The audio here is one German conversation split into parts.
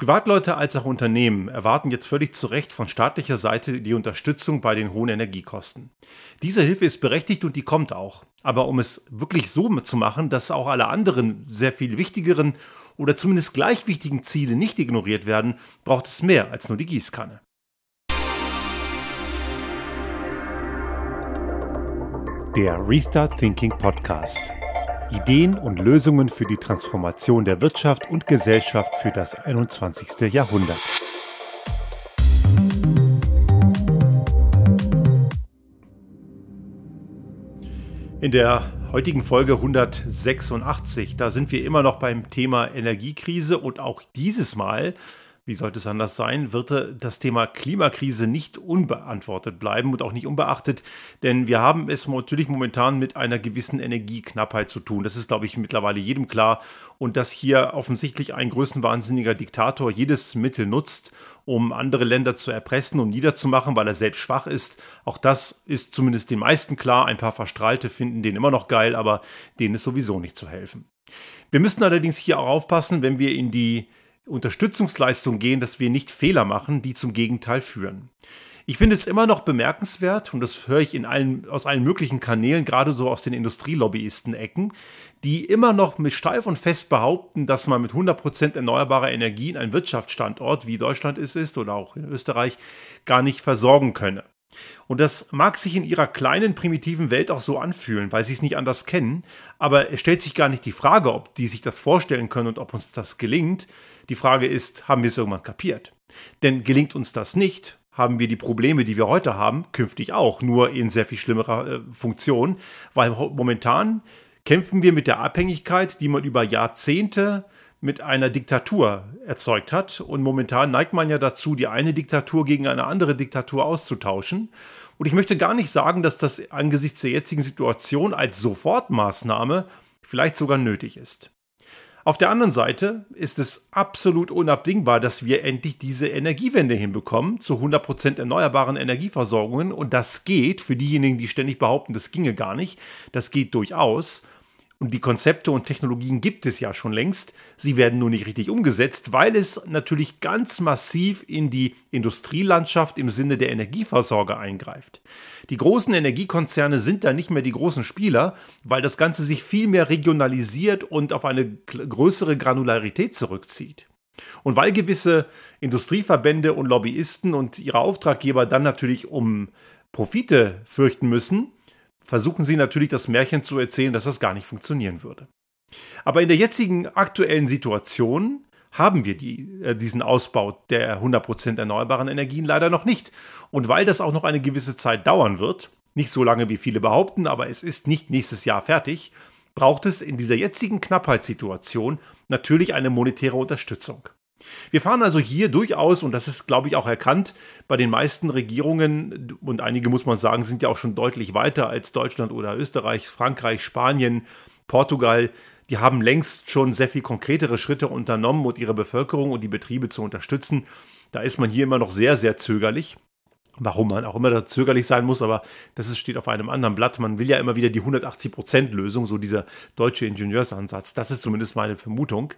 Privatleute als auch Unternehmen erwarten jetzt völlig zu Recht von staatlicher Seite die Unterstützung bei den hohen Energiekosten. Diese Hilfe ist berechtigt und die kommt auch. Aber um es wirklich so zu machen, dass auch alle anderen sehr viel wichtigeren oder zumindest gleich wichtigen Ziele nicht ignoriert werden, braucht es mehr als nur die Gießkanne. Der Restart Thinking Podcast. Ideen und Lösungen für die Transformation der Wirtschaft und Gesellschaft für das 21. Jahrhundert. In der heutigen Folge 186, da sind wir immer noch beim Thema Energiekrise und auch dieses Mal wie sollte es anders sein, wird das Thema Klimakrise nicht unbeantwortet bleiben und auch nicht unbeachtet, denn wir haben es natürlich momentan mit einer gewissen Energieknappheit zu tun. Das ist, glaube ich, mittlerweile jedem klar und dass hier offensichtlich ein größenwahnsinniger Diktator jedes Mittel nutzt, um andere Länder zu erpressen und niederzumachen, weil er selbst schwach ist. Auch das ist zumindest den meisten klar. Ein paar Verstrahlte finden den immer noch geil, aber denen ist sowieso nicht zu helfen. Wir müssen allerdings hier auch aufpassen, wenn wir in die Unterstützungsleistung gehen, dass wir nicht Fehler machen, die zum Gegenteil führen. Ich finde es immer noch bemerkenswert, und das höre ich in allen, aus allen möglichen Kanälen, gerade so aus den Industrielobbyisten-Ecken, die immer noch mit steif und fest behaupten, dass man mit 100% erneuerbarer Energien einen Wirtschaftsstandort, wie Deutschland es ist oder auch in Österreich, gar nicht versorgen könne. Und das mag sich in ihrer kleinen, primitiven Welt auch so anfühlen, weil sie es nicht anders kennen, aber es stellt sich gar nicht die Frage, ob die sich das vorstellen können und ob uns das gelingt. Die Frage ist, haben wir es irgendwann kapiert? Denn gelingt uns das nicht, haben wir die Probleme, die wir heute haben, künftig auch, nur in sehr viel schlimmerer äh, Funktion, weil momentan kämpfen wir mit der Abhängigkeit, die man über Jahrzehnte mit einer Diktatur erzeugt hat. Und momentan neigt man ja dazu, die eine Diktatur gegen eine andere Diktatur auszutauschen. Und ich möchte gar nicht sagen, dass das angesichts der jetzigen Situation als Sofortmaßnahme vielleicht sogar nötig ist. Auf der anderen Seite ist es absolut unabdingbar, dass wir endlich diese Energiewende hinbekommen zu 100% erneuerbaren Energieversorgungen. Und das geht für diejenigen, die ständig behaupten, das ginge gar nicht. Das geht durchaus. Und die Konzepte und Technologien gibt es ja schon längst. Sie werden nur nicht richtig umgesetzt, weil es natürlich ganz massiv in die Industrielandschaft im Sinne der Energieversorger eingreift. Die großen Energiekonzerne sind da nicht mehr die großen Spieler, weil das Ganze sich viel mehr regionalisiert und auf eine größere Granularität zurückzieht. Und weil gewisse Industrieverbände und Lobbyisten und ihre Auftraggeber dann natürlich um Profite fürchten müssen, versuchen sie natürlich das Märchen zu erzählen, dass das gar nicht funktionieren würde. Aber in der jetzigen aktuellen Situation haben wir die, äh, diesen Ausbau der 100% erneuerbaren Energien leider noch nicht. Und weil das auch noch eine gewisse Zeit dauern wird, nicht so lange wie viele behaupten, aber es ist nicht nächstes Jahr fertig, braucht es in dieser jetzigen Knappheitssituation natürlich eine monetäre Unterstützung. Wir fahren also hier durchaus, und das ist, glaube ich, auch erkannt, bei den meisten Regierungen, und einige muss man sagen, sind ja auch schon deutlich weiter als Deutschland oder Österreich, Frankreich, Spanien, Portugal, die haben längst schon sehr viel konkretere Schritte unternommen, um ihre Bevölkerung und die Betriebe zu unterstützen. Da ist man hier immer noch sehr, sehr zögerlich. Warum man auch immer zögerlich sein muss, aber das steht auf einem anderen Blatt. Man will ja immer wieder die 180%-Lösung, so dieser deutsche Ingenieursansatz. Das ist zumindest meine Vermutung.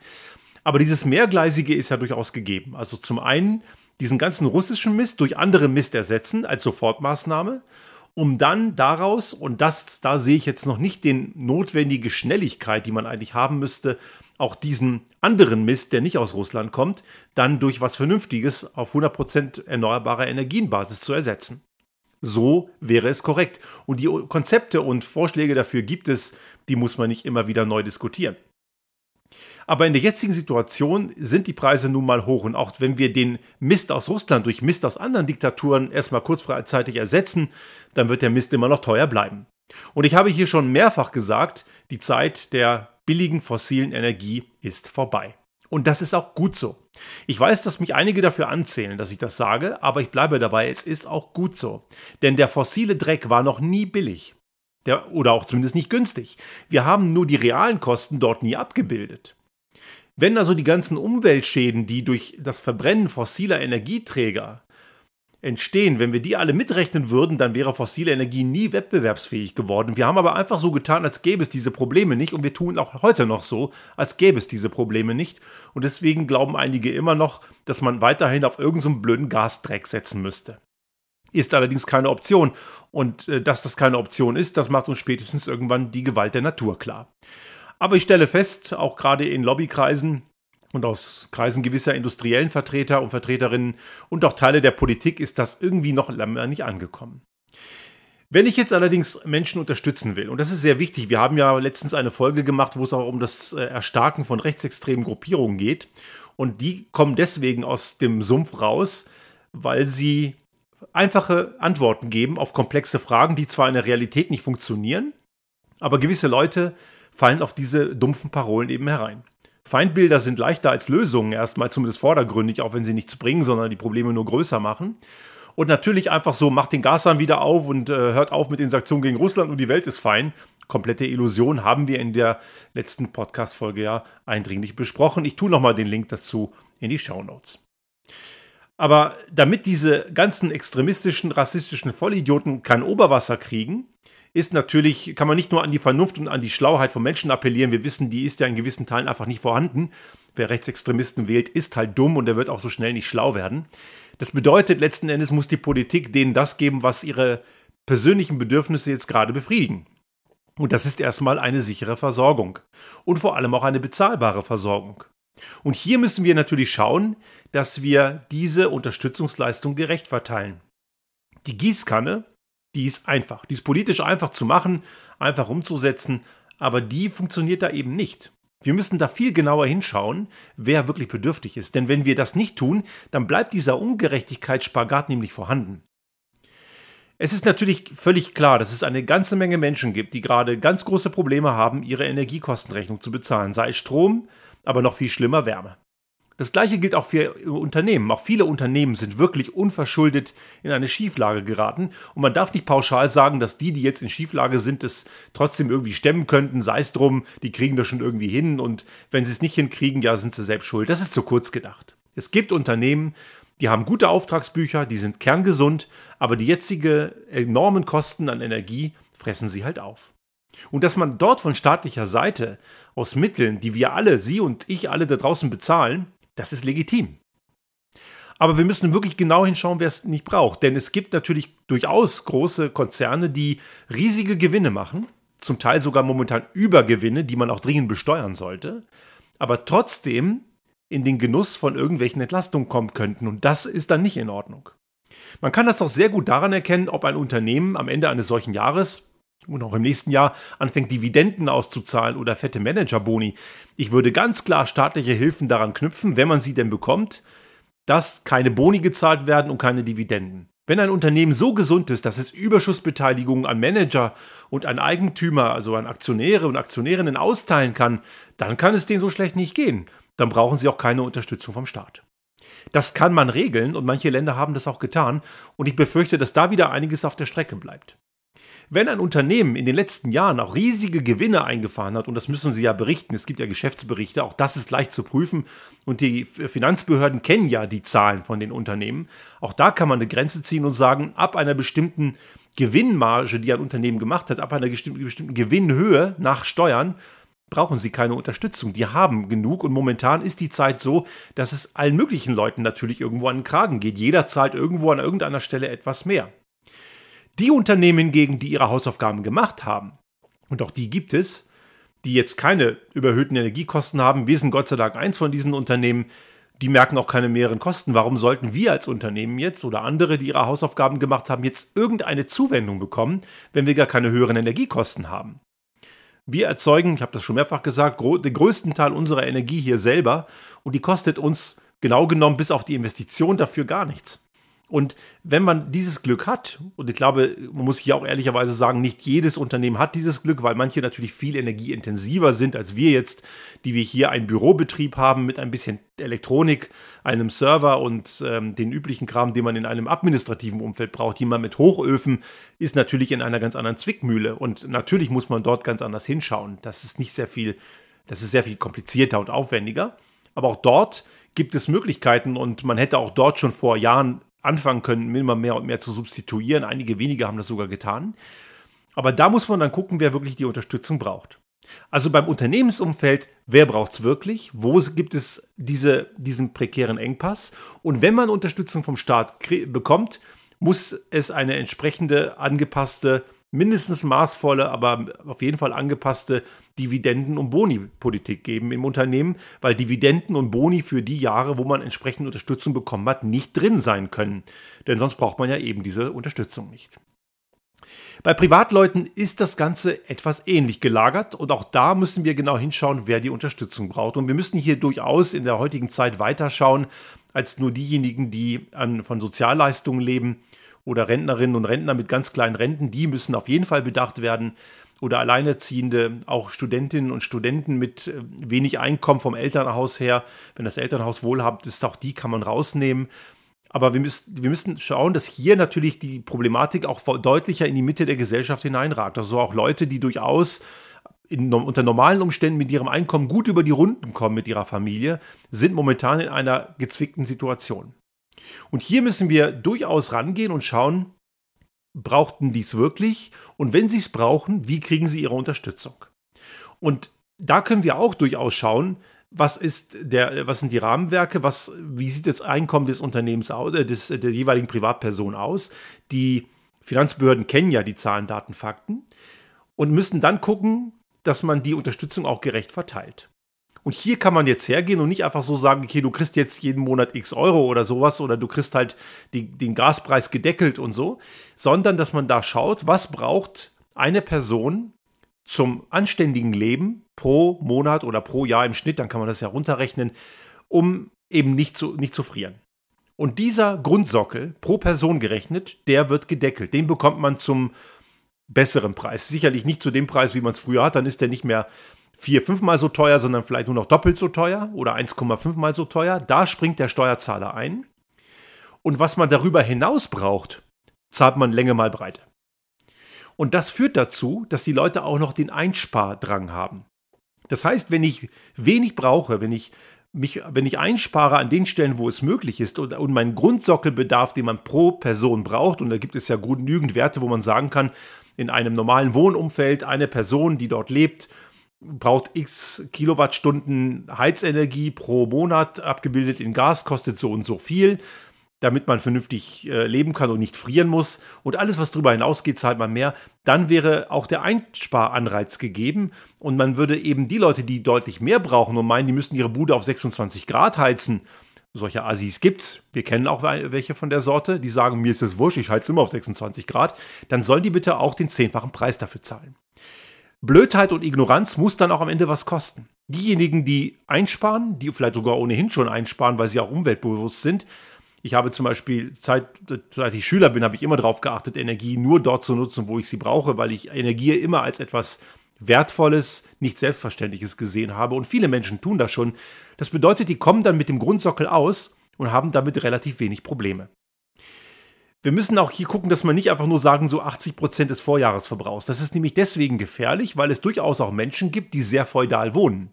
Aber dieses Mehrgleisige ist ja durchaus gegeben. Also zum einen diesen ganzen russischen Mist durch andere Mist ersetzen als Sofortmaßnahme, um dann daraus, und das, da sehe ich jetzt noch nicht den notwendige Schnelligkeit, die man eigentlich haben müsste, auch diesen anderen Mist, der nicht aus Russland kommt, dann durch was Vernünftiges auf 100% erneuerbare Energienbasis zu ersetzen. So wäre es korrekt. Und die Konzepte und Vorschläge dafür gibt es, die muss man nicht immer wieder neu diskutieren. Aber in der jetzigen Situation sind die Preise nun mal hoch. Und auch wenn wir den Mist aus Russland durch Mist aus anderen Diktaturen erstmal kurzfristig ersetzen, dann wird der Mist immer noch teuer bleiben. Und ich habe hier schon mehrfach gesagt, die Zeit der billigen fossilen Energie ist vorbei. Und das ist auch gut so. Ich weiß, dass mich einige dafür anzählen, dass ich das sage, aber ich bleibe dabei, es ist auch gut so. Denn der fossile Dreck war noch nie billig. Der, oder auch zumindest nicht günstig. Wir haben nur die realen Kosten dort nie abgebildet. Wenn also die ganzen Umweltschäden, die durch das Verbrennen fossiler Energieträger entstehen, wenn wir die alle mitrechnen würden, dann wäre fossile Energie nie wettbewerbsfähig geworden. Wir haben aber einfach so getan, als gäbe es diese Probleme nicht und wir tun auch heute noch so, als gäbe es diese Probleme nicht. Und deswegen glauben einige immer noch, dass man weiterhin auf irgendeinen so blöden Gasdreck setzen müsste. Ist allerdings keine Option. Und äh, dass das keine Option ist, das macht uns spätestens irgendwann die Gewalt der Natur klar. Aber ich stelle fest, auch gerade in Lobbykreisen, und aus Kreisen gewisser industriellen Vertreter und Vertreterinnen und auch Teile der Politik ist das irgendwie noch lange nicht angekommen. Wenn ich jetzt allerdings Menschen unterstützen will, und das ist sehr wichtig, wir haben ja letztens eine Folge gemacht, wo es auch um das äh, Erstarken von rechtsextremen Gruppierungen geht, und die kommen deswegen aus dem Sumpf raus, weil sie einfache Antworten geben auf komplexe Fragen, die zwar in der Realität nicht funktionieren, aber gewisse Leute fallen auf diese dumpfen Parolen eben herein. Feindbilder sind leichter als Lösungen, erstmal zumindest vordergründig, auch wenn sie nichts bringen, sondern die Probleme nur größer machen. Und natürlich einfach so, macht den Gashahn wieder auf und äh, hört auf mit den Sanktionen gegen Russland und die Welt ist fein. Komplette Illusion haben wir in der letzten Podcast-Folge ja eindringlich besprochen. Ich tue nochmal den Link dazu in die Show Notes. Aber damit diese ganzen extremistischen, rassistischen Vollidioten kein Oberwasser kriegen, ist natürlich, kann man nicht nur an die Vernunft und an die Schlauheit von Menschen appellieren. Wir wissen, die ist ja in gewissen Teilen einfach nicht vorhanden. Wer Rechtsextremisten wählt, ist halt dumm und der wird auch so schnell nicht schlau werden. Das bedeutet, letzten Endes muss die Politik denen das geben, was ihre persönlichen Bedürfnisse jetzt gerade befriedigen. Und das ist erstmal eine sichere Versorgung. Und vor allem auch eine bezahlbare Versorgung. Und hier müssen wir natürlich schauen, dass wir diese Unterstützungsleistung gerecht verteilen. Die Gießkanne die ist einfach. Die ist politisch einfach zu machen, einfach umzusetzen, aber die funktioniert da eben nicht. Wir müssen da viel genauer hinschauen, wer wirklich bedürftig ist. Denn wenn wir das nicht tun, dann bleibt dieser Ungerechtigkeitsspagat nämlich vorhanden. Es ist natürlich völlig klar, dass es eine ganze Menge Menschen gibt, die gerade ganz große Probleme haben, ihre Energiekostenrechnung zu bezahlen, sei es Strom, aber noch viel schlimmer Wärme. Das gleiche gilt auch für Unternehmen. Auch viele Unternehmen sind wirklich unverschuldet in eine Schieflage geraten. Und man darf nicht pauschal sagen, dass die, die jetzt in Schieflage sind, es trotzdem irgendwie stemmen könnten. Sei es drum, die kriegen das schon irgendwie hin. Und wenn sie es nicht hinkriegen, ja, sind sie selbst schuld. Das ist zu kurz gedacht. Es gibt Unternehmen, die haben gute Auftragsbücher, die sind kerngesund, aber die jetzige enormen Kosten an Energie fressen sie halt auf. Und dass man dort von staatlicher Seite aus Mitteln, die wir alle, Sie und ich alle da draußen bezahlen, das ist legitim. Aber wir müssen wirklich genau hinschauen, wer es nicht braucht. Denn es gibt natürlich durchaus große Konzerne, die riesige Gewinne machen, zum Teil sogar momentan Übergewinne, die man auch dringend besteuern sollte, aber trotzdem in den Genuss von irgendwelchen Entlastungen kommen könnten. Und das ist dann nicht in Ordnung. Man kann das doch sehr gut daran erkennen, ob ein Unternehmen am Ende eines solchen Jahres und auch im nächsten Jahr anfängt, Dividenden auszuzahlen oder fette Managerboni. Ich würde ganz klar staatliche Hilfen daran knüpfen, wenn man sie denn bekommt, dass keine Boni gezahlt werden und keine Dividenden. Wenn ein Unternehmen so gesund ist, dass es Überschussbeteiligungen an Manager und an Eigentümer, also an Aktionäre und Aktionärinnen austeilen kann, dann kann es denen so schlecht nicht gehen. Dann brauchen sie auch keine Unterstützung vom Staat. Das kann man regeln und manche Länder haben das auch getan und ich befürchte, dass da wieder einiges auf der Strecke bleibt. Wenn ein Unternehmen in den letzten Jahren auch riesige Gewinne eingefahren hat, und das müssen sie ja berichten, es gibt ja Geschäftsberichte, auch das ist leicht zu prüfen, und die Finanzbehörden kennen ja die Zahlen von den Unternehmen, auch da kann man eine Grenze ziehen und sagen, ab einer bestimmten Gewinnmarge, die ein Unternehmen gemacht hat, ab einer bestimmten Gewinnhöhe nach Steuern, brauchen sie keine Unterstützung. Die haben genug und momentan ist die Zeit so, dass es allen möglichen Leuten natürlich irgendwo an den Kragen geht. Jeder zahlt irgendwo an irgendeiner Stelle etwas mehr. Die Unternehmen hingegen, die ihre Hausaufgaben gemacht haben, und auch die gibt es, die jetzt keine überhöhten Energiekosten haben, wir sind Gott sei Dank eins von diesen Unternehmen, die merken auch keine mehreren Kosten. Warum sollten wir als Unternehmen jetzt oder andere, die ihre Hausaufgaben gemacht haben, jetzt irgendeine Zuwendung bekommen, wenn wir gar keine höheren Energiekosten haben? Wir erzeugen, ich habe das schon mehrfach gesagt, den größten Teil unserer Energie hier selber und die kostet uns genau genommen bis auf die Investition dafür gar nichts. Und wenn man dieses Glück hat, und ich glaube, man muss hier auch ehrlicherweise sagen, nicht jedes Unternehmen hat dieses Glück, weil manche natürlich viel energieintensiver sind als wir jetzt, die wir hier einen Bürobetrieb haben mit ein bisschen Elektronik, einem Server und ähm, den üblichen Kram, den man in einem administrativen Umfeld braucht. Jemand mit Hochöfen ist natürlich in einer ganz anderen Zwickmühle und natürlich muss man dort ganz anders hinschauen. Das ist nicht sehr viel, das ist sehr viel komplizierter und aufwendiger. Aber auch dort gibt es Möglichkeiten und man hätte auch dort schon vor Jahren anfangen können, immer mehr und mehr zu substituieren. Einige wenige haben das sogar getan. Aber da muss man dann gucken, wer wirklich die Unterstützung braucht. Also beim Unternehmensumfeld, wer braucht es wirklich? Wo gibt es diese, diesen prekären Engpass? Und wenn man Unterstützung vom Staat bekommt, muss es eine entsprechende angepasste, mindestens maßvolle, aber auf jeden Fall angepasste Dividenden- und Boni-Politik geben im Unternehmen, weil Dividenden und Boni für die Jahre, wo man entsprechende Unterstützung bekommen hat, nicht drin sein können. Denn sonst braucht man ja eben diese Unterstützung nicht. Bei Privatleuten ist das Ganze etwas ähnlich gelagert und auch da müssen wir genau hinschauen, wer die Unterstützung braucht. Und wir müssen hier durchaus in der heutigen Zeit weiterschauen als nur diejenigen, die an, von Sozialleistungen leben oder Rentnerinnen und Rentner mit ganz kleinen Renten. Die müssen auf jeden Fall bedacht werden. Oder Alleinerziehende, auch Studentinnen und Studenten mit äh, wenig Einkommen vom Elternhaus her. Wenn das Elternhaus wohlhabend ist, auch die kann man rausnehmen. Aber wir müssen, wir müssen schauen, dass hier natürlich die Problematik auch deutlicher in die Mitte der Gesellschaft hineinragt. Also auch Leute, die durchaus in, unter normalen Umständen mit ihrem Einkommen gut über die Runden kommen mit ihrer Familie, sind momentan in einer gezwickten Situation. Und hier müssen wir durchaus rangehen und schauen, brauchten dies wirklich? Und wenn sie es brauchen, wie kriegen sie ihre Unterstützung? Und da können wir auch durchaus schauen, was ist der, was sind die Rahmenwerke, was, wie sieht das Einkommen des Unternehmens aus, äh, des, der jeweiligen Privatperson aus. Die Finanzbehörden kennen ja die Zahlen, Daten, Fakten und müssen dann gucken, dass man die Unterstützung auch gerecht verteilt. Und hier kann man jetzt hergehen und nicht einfach so sagen, okay, du kriegst jetzt jeden Monat x Euro oder sowas oder du kriegst halt die, den Gaspreis gedeckelt und so, sondern dass man da schaut, was braucht eine Person zum anständigen Leben pro Monat oder pro Jahr im Schnitt, dann kann man das ja runterrechnen, um eben nicht zu, nicht zu frieren. Und dieser Grundsockel, pro Person gerechnet, der wird gedeckelt. Den bekommt man zum besseren Preis. Sicherlich nicht zu dem Preis, wie man es früher hat, dann ist der nicht mehr vier, fünfmal so teuer, sondern vielleicht nur noch doppelt so teuer oder 1,5 mal so teuer. Da springt der Steuerzahler ein. Und was man darüber hinaus braucht, zahlt man Länge mal Breite. Und das führt dazu, dass die Leute auch noch den Einspardrang haben. Das heißt, wenn ich wenig brauche, wenn ich mich, wenn ich einspare an den Stellen, wo es möglich ist und, und meinen Grundsockelbedarf, den man pro Person braucht, und da gibt es ja genügend Werte, wo man sagen kann, in einem normalen Wohnumfeld, eine Person, die dort lebt, braucht x Kilowattstunden Heizenergie pro Monat, abgebildet in Gas, kostet so und so viel damit man vernünftig äh, leben kann und nicht frieren muss. Und alles, was darüber hinausgeht, zahlt man mehr. Dann wäre auch der Einsparanreiz gegeben. Und man würde eben die Leute, die deutlich mehr brauchen und meinen, die müssten ihre Bude auf 26 Grad heizen, solche Assis gibt's. Wir kennen auch welche von der Sorte, die sagen, mir ist es wurscht, ich heize immer auf 26 Grad. Dann sollen die bitte auch den zehnfachen Preis dafür zahlen. Blödheit und Ignoranz muss dann auch am Ende was kosten. Diejenigen, die einsparen, die vielleicht sogar ohnehin schon einsparen, weil sie auch umweltbewusst sind, ich habe zum Beispiel, seit, seit ich Schüler bin, habe ich immer darauf geachtet, Energie nur dort zu nutzen, wo ich sie brauche, weil ich Energie immer als etwas Wertvolles, nicht Selbstverständliches gesehen habe. Und viele Menschen tun das schon. Das bedeutet, die kommen dann mit dem Grundsockel aus und haben damit relativ wenig Probleme. Wir müssen auch hier gucken, dass man nicht einfach nur sagen, so 80 Prozent des Vorjahresverbrauchs. Das ist nämlich deswegen gefährlich, weil es durchaus auch Menschen gibt, die sehr feudal wohnen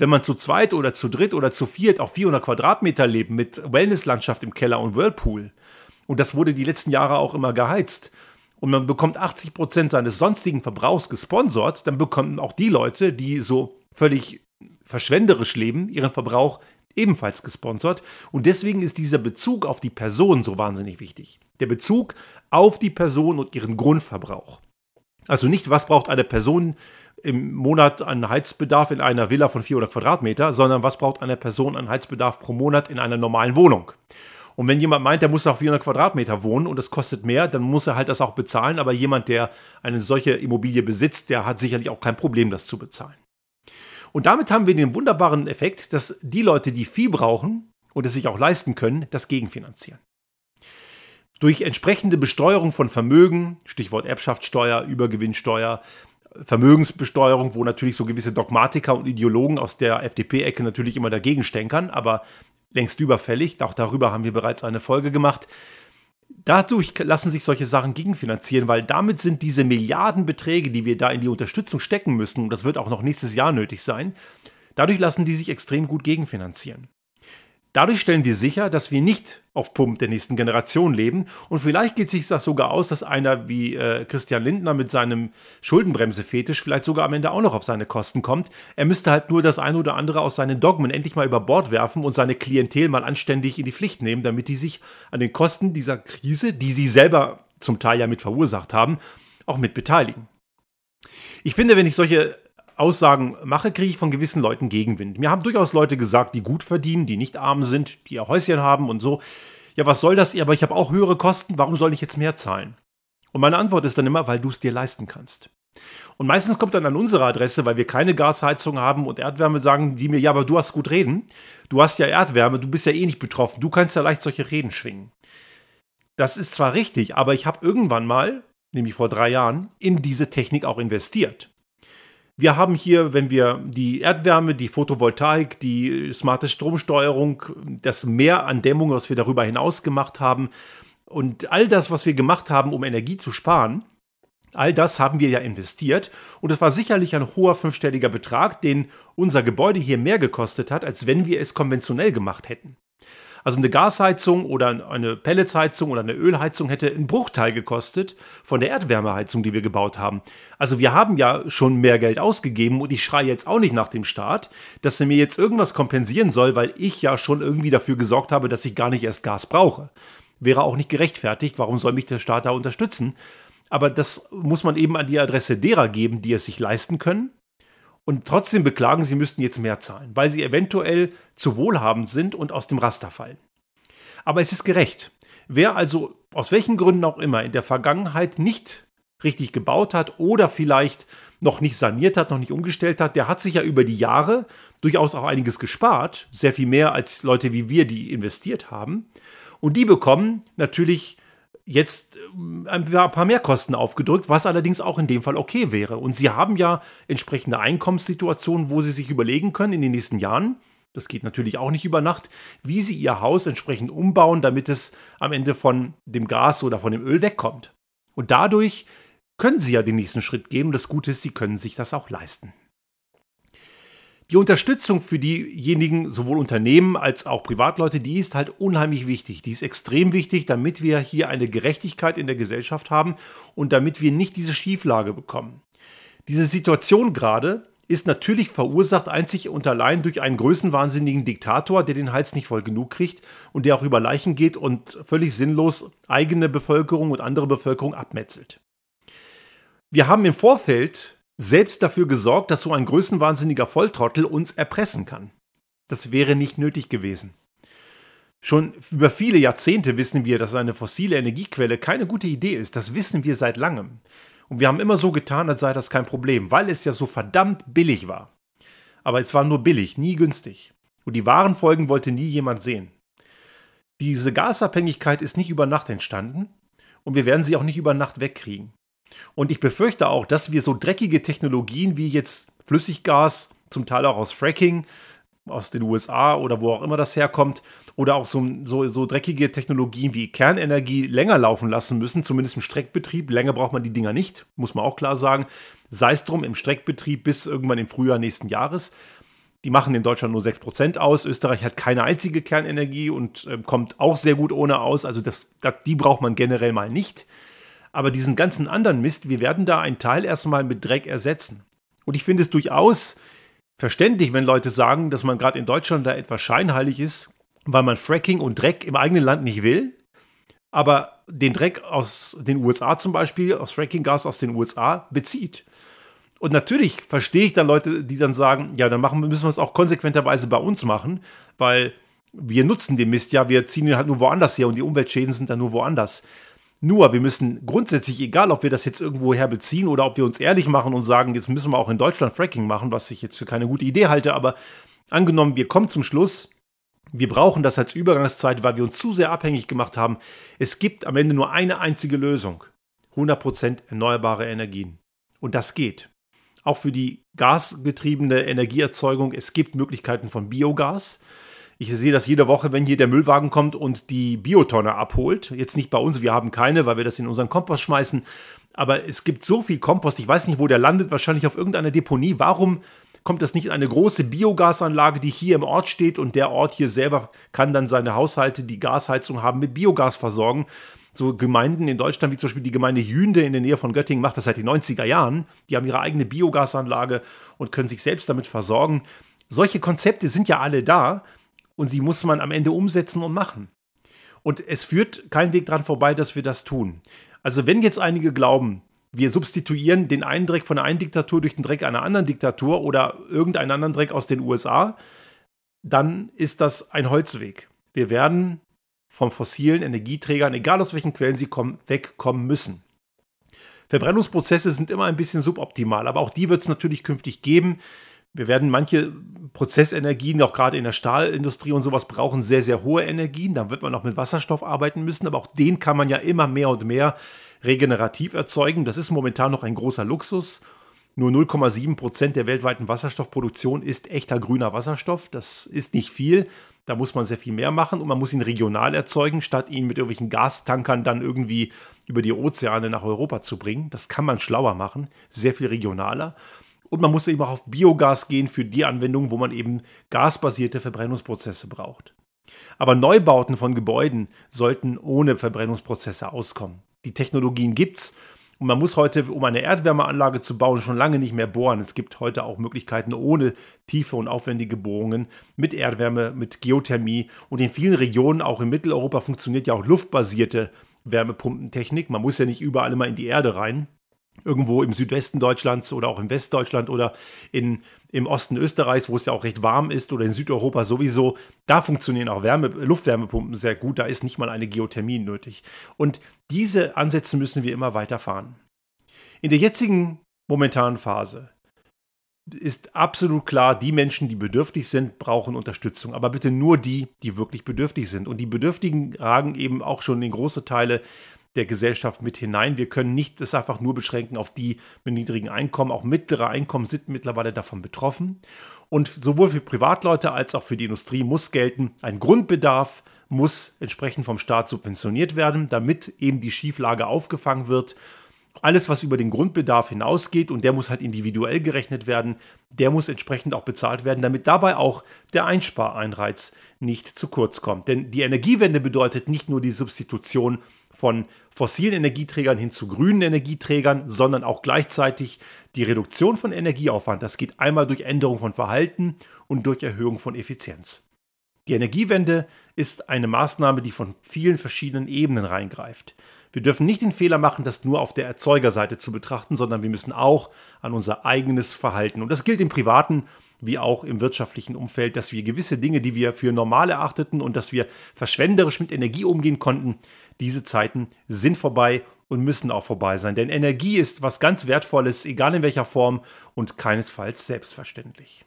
wenn man zu zweit oder zu dritt oder zu viert auf 400 Quadratmeter lebt mit Wellnesslandschaft im Keller und Whirlpool, und das wurde die letzten Jahre auch immer geheizt, und man bekommt 80 Prozent seines sonstigen Verbrauchs gesponsert, dann bekommen auch die Leute, die so völlig verschwenderisch leben, ihren Verbrauch ebenfalls gesponsert. Und deswegen ist dieser Bezug auf die Person so wahnsinnig wichtig. Der Bezug auf die Person und ihren Grundverbrauch. Also nicht, was braucht eine Person im Monat an Heizbedarf in einer Villa von 400 Quadratmeter, sondern was braucht eine Person an Heizbedarf pro Monat in einer normalen Wohnung. Und wenn jemand meint, der muss auf 400 Quadratmeter wohnen und es kostet mehr, dann muss er halt das auch bezahlen. Aber jemand, der eine solche Immobilie besitzt, der hat sicherlich auch kein Problem, das zu bezahlen. Und damit haben wir den wunderbaren Effekt, dass die Leute, die viel brauchen und es sich auch leisten können, das gegenfinanzieren. Durch entsprechende Besteuerung von Vermögen, Stichwort Erbschaftssteuer, Übergewinnsteuer, Vermögensbesteuerung, wo natürlich so gewisse Dogmatiker und Ideologen aus der FDP-Ecke natürlich immer dagegen stänkern, aber längst überfällig. Auch darüber haben wir bereits eine Folge gemacht. Dadurch lassen sich solche Sachen gegenfinanzieren, weil damit sind diese Milliardenbeträge, die wir da in die Unterstützung stecken müssen, und das wird auch noch nächstes Jahr nötig sein, dadurch lassen die sich extrem gut gegenfinanzieren. Dadurch stellen wir sicher, dass wir nicht auf Pump der nächsten Generation leben. Und vielleicht geht sich das sogar aus, dass einer wie äh, Christian Lindner mit seinem Schuldenbremse-Fetisch vielleicht sogar am Ende auch noch auf seine Kosten kommt. Er müsste halt nur das eine oder andere aus seinen Dogmen endlich mal über Bord werfen und seine Klientel mal anständig in die Pflicht nehmen, damit die sich an den Kosten dieser Krise, die sie selber zum Teil ja mit verursacht haben, auch mit beteiligen. Ich finde, wenn ich solche Aussagen mache, kriege ich von gewissen Leuten Gegenwind. Mir haben durchaus Leute gesagt, die gut verdienen, die nicht arm sind, die ihr Häuschen haben und so. Ja, was soll das? Aber ich habe auch höhere Kosten, warum soll ich jetzt mehr zahlen? Und meine Antwort ist dann immer, weil du es dir leisten kannst. Und meistens kommt dann an unsere Adresse, weil wir keine Gasheizung haben und Erdwärme, sagen die mir, ja, aber du hast gut reden. Du hast ja Erdwärme, du bist ja eh nicht betroffen. Du kannst ja leicht solche Reden schwingen. Das ist zwar richtig, aber ich habe irgendwann mal, nämlich vor drei Jahren, in diese Technik auch investiert. Wir haben hier, wenn wir die Erdwärme, die Photovoltaik, die smarte Stromsteuerung, das Mehr an Dämmung, was wir darüber hinaus gemacht haben und all das, was wir gemacht haben, um Energie zu sparen, all das haben wir ja investiert und es war sicherlich ein hoher fünfstelliger Betrag, den unser Gebäude hier mehr gekostet hat, als wenn wir es konventionell gemacht hätten. Also eine Gasheizung oder eine Pelletsheizung oder eine Ölheizung hätte einen Bruchteil gekostet von der Erdwärmeheizung, die wir gebaut haben. Also wir haben ja schon mehr Geld ausgegeben und ich schreie jetzt auch nicht nach dem Staat, dass er mir jetzt irgendwas kompensieren soll, weil ich ja schon irgendwie dafür gesorgt habe, dass ich gar nicht erst Gas brauche. Wäre auch nicht gerechtfertigt. Warum soll mich der Staat da unterstützen? Aber das muss man eben an die Adresse derer geben, die es sich leisten können und trotzdem beklagen, sie müssten jetzt mehr zahlen, weil sie eventuell zu wohlhabend sind und aus dem Raster fallen. Aber es ist gerecht. Wer also aus welchen Gründen auch immer in der Vergangenheit nicht richtig gebaut hat oder vielleicht noch nicht saniert hat, noch nicht umgestellt hat, der hat sich ja über die Jahre durchaus auch einiges gespart, sehr viel mehr als Leute wie wir, die investiert haben. Und die bekommen natürlich jetzt ähm, ein paar Mehrkosten aufgedrückt, was allerdings auch in dem Fall okay wäre. Und sie haben ja entsprechende Einkommenssituationen, wo sie sich überlegen können in den nächsten Jahren, das geht natürlich auch nicht über Nacht, wie sie ihr Haus entsprechend umbauen, damit es am Ende von dem Gas oder von dem Öl wegkommt. Und dadurch können sie ja den nächsten Schritt gehen. Und das Gute ist, sie können sich das auch leisten. Die Unterstützung für diejenigen, sowohl Unternehmen als auch Privatleute, die ist halt unheimlich wichtig. Die ist extrem wichtig, damit wir hier eine Gerechtigkeit in der Gesellschaft haben und damit wir nicht diese Schieflage bekommen. Diese Situation gerade ist natürlich verursacht einzig und allein durch einen größenwahnsinnigen Diktator, der den Hals nicht voll genug kriegt und der auch über Leichen geht und völlig sinnlos eigene Bevölkerung und andere Bevölkerung abmetzelt. Wir haben im Vorfeld selbst dafür gesorgt, dass so ein größenwahnsinniger Volltrottel uns erpressen kann. Das wäre nicht nötig gewesen. Schon über viele Jahrzehnte wissen wir, dass eine fossile Energiequelle keine gute Idee ist. Das wissen wir seit langem. Und wir haben immer so getan, als sei das kein Problem, weil es ja so verdammt billig war. Aber es war nur billig, nie günstig. Und die wahren Folgen wollte nie jemand sehen. Diese Gasabhängigkeit ist nicht über Nacht entstanden und wir werden sie auch nicht über Nacht wegkriegen. Und ich befürchte auch, dass wir so dreckige Technologien wie jetzt Flüssiggas, zum Teil auch aus Fracking, aus den USA oder wo auch immer das herkommt, oder auch so, so, so dreckige Technologien wie Kernenergie länger laufen lassen müssen, zumindest im Streckbetrieb. Länger braucht man die Dinger nicht, muss man auch klar sagen. Sei es drum im Streckbetrieb bis irgendwann im Frühjahr nächsten Jahres. Die machen in Deutschland nur 6% aus. Österreich hat keine einzige Kernenergie und äh, kommt auch sehr gut ohne aus. Also das, das, die braucht man generell mal nicht. Aber diesen ganzen anderen Mist, wir werden da einen Teil erstmal mit Dreck ersetzen. Und ich finde es durchaus verständlich, wenn Leute sagen, dass man gerade in Deutschland da etwas scheinheilig ist, weil man Fracking und Dreck im eigenen Land nicht will. Aber den Dreck aus den USA zum Beispiel, aus Frackinggas aus den USA, bezieht. Und natürlich verstehe ich dann Leute, die dann sagen, ja, dann machen, müssen wir es auch konsequenterweise bei uns machen, weil wir nutzen den Mist ja, wir ziehen ihn halt nur woanders her und die Umweltschäden sind dann nur woanders. Nur, wir müssen grundsätzlich, egal ob wir das jetzt irgendwo her beziehen oder ob wir uns ehrlich machen und sagen, jetzt müssen wir auch in Deutschland Fracking machen, was ich jetzt für keine gute Idee halte, aber angenommen, wir kommen zum Schluss, wir brauchen das als Übergangszeit, weil wir uns zu sehr abhängig gemacht haben. Es gibt am Ende nur eine einzige Lösung. 100% erneuerbare Energien. Und das geht. Auch für die gasgetriebene Energieerzeugung. Es gibt Möglichkeiten von Biogas. Ich sehe das jede Woche, wenn hier der Müllwagen kommt und die Biotonne abholt. Jetzt nicht bei uns, wir haben keine, weil wir das in unseren Kompost schmeißen. Aber es gibt so viel Kompost, ich weiß nicht, wo der landet, wahrscheinlich auf irgendeiner Deponie. Warum kommt das nicht in eine große Biogasanlage, die hier im Ort steht und der Ort hier selber kann dann seine Haushalte, die Gasheizung haben, mit Biogas versorgen. So Gemeinden in Deutschland, wie zum Beispiel die Gemeinde Jünde in der Nähe von Göttingen, macht das seit den 90er Jahren. Die haben ihre eigene Biogasanlage und können sich selbst damit versorgen. Solche Konzepte sind ja alle da und sie muss man am Ende umsetzen und machen. Und es führt kein Weg dran vorbei, dass wir das tun. Also wenn jetzt einige glauben, wir substituieren den einen Dreck von der einen Diktatur durch den Dreck einer anderen Diktatur oder irgendeinen anderen Dreck aus den USA, dann ist das ein Holzweg. Wir werden von fossilen Energieträgern, egal aus welchen Quellen sie kommen, wegkommen müssen. Verbrennungsprozesse sind immer ein bisschen suboptimal, aber auch die wird es natürlich künftig geben. Wir werden manche Prozessenergien, auch gerade in der Stahlindustrie und sowas, brauchen sehr, sehr hohe Energien. Da wird man auch mit Wasserstoff arbeiten müssen, aber auch den kann man ja immer mehr und mehr regenerativ erzeugen. Das ist momentan noch ein großer Luxus. Nur 0,7 Prozent der weltweiten Wasserstoffproduktion ist echter grüner Wasserstoff. Das ist nicht viel. Da muss man sehr viel mehr machen und man muss ihn regional erzeugen, statt ihn mit irgendwelchen Gastankern dann irgendwie über die Ozeane nach Europa zu bringen. Das kann man schlauer machen, sehr viel regionaler. Und man muss eben auch auf Biogas gehen für die Anwendungen, wo man eben gasbasierte Verbrennungsprozesse braucht. Aber Neubauten von Gebäuden sollten ohne Verbrennungsprozesse auskommen. Die Technologien gibt's und man muss heute, um eine Erdwärmeanlage zu bauen, schon lange nicht mehr bohren. Es gibt heute auch Möglichkeiten ohne tiefe und aufwendige Bohrungen mit Erdwärme, mit Geothermie. Und in vielen Regionen, auch in Mitteleuropa, funktioniert ja auch luftbasierte Wärmepumpentechnik. Man muss ja nicht überall immer in die Erde rein irgendwo im Südwesten Deutschlands oder auch im Westdeutschland oder in, im Osten Österreichs, wo es ja auch recht warm ist, oder in Südeuropa sowieso, da funktionieren auch Wärme, Luftwärmepumpen sehr gut. Da ist nicht mal eine Geothermie nötig. Und diese Ansätze müssen wir immer weiterfahren. In der jetzigen momentanen Phase ist absolut klar, die Menschen, die bedürftig sind, brauchen Unterstützung. Aber bitte nur die, die wirklich bedürftig sind. Und die Bedürftigen ragen eben auch schon in große Teile der Gesellschaft mit hinein. Wir können nicht das einfach nur beschränken auf die mit niedrigen Einkommen. Auch mittlere Einkommen sind mittlerweile davon betroffen. Und sowohl für Privatleute als auch für die Industrie muss gelten, ein Grundbedarf muss entsprechend vom Staat subventioniert werden, damit eben die Schieflage aufgefangen wird alles, was über den Grundbedarf hinausgeht, und der muss halt individuell gerechnet werden, der muss entsprechend auch bezahlt werden, damit dabei auch der Einspareinreiz nicht zu kurz kommt. Denn die Energiewende bedeutet nicht nur die Substitution von fossilen Energieträgern hin zu grünen Energieträgern, sondern auch gleichzeitig die Reduktion von Energieaufwand. Das geht einmal durch Änderung von Verhalten und durch Erhöhung von Effizienz. Die Energiewende ist eine Maßnahme, die von vielen verschiedenen Ebenen reingreift. Wir dürfen nicht den Fehler machen, das nur auf der Erzeugerseite zu betrachten, sondern wir müssen auch an unser eigenes Verhalten. Und das gilt im privaten wie auch im wirtschaftlichen Umfeld, dass wir gewisse Dinge, die wir für normal erachteten und dass wir verschwenderisch mit Energie umgehen konnten, diese Zeiten sind vorbei und müssen auch vorbei sein. Denn Energie ist was ganz Wertvolles, egal in welcher Form und keinesfalls selbstverständlich.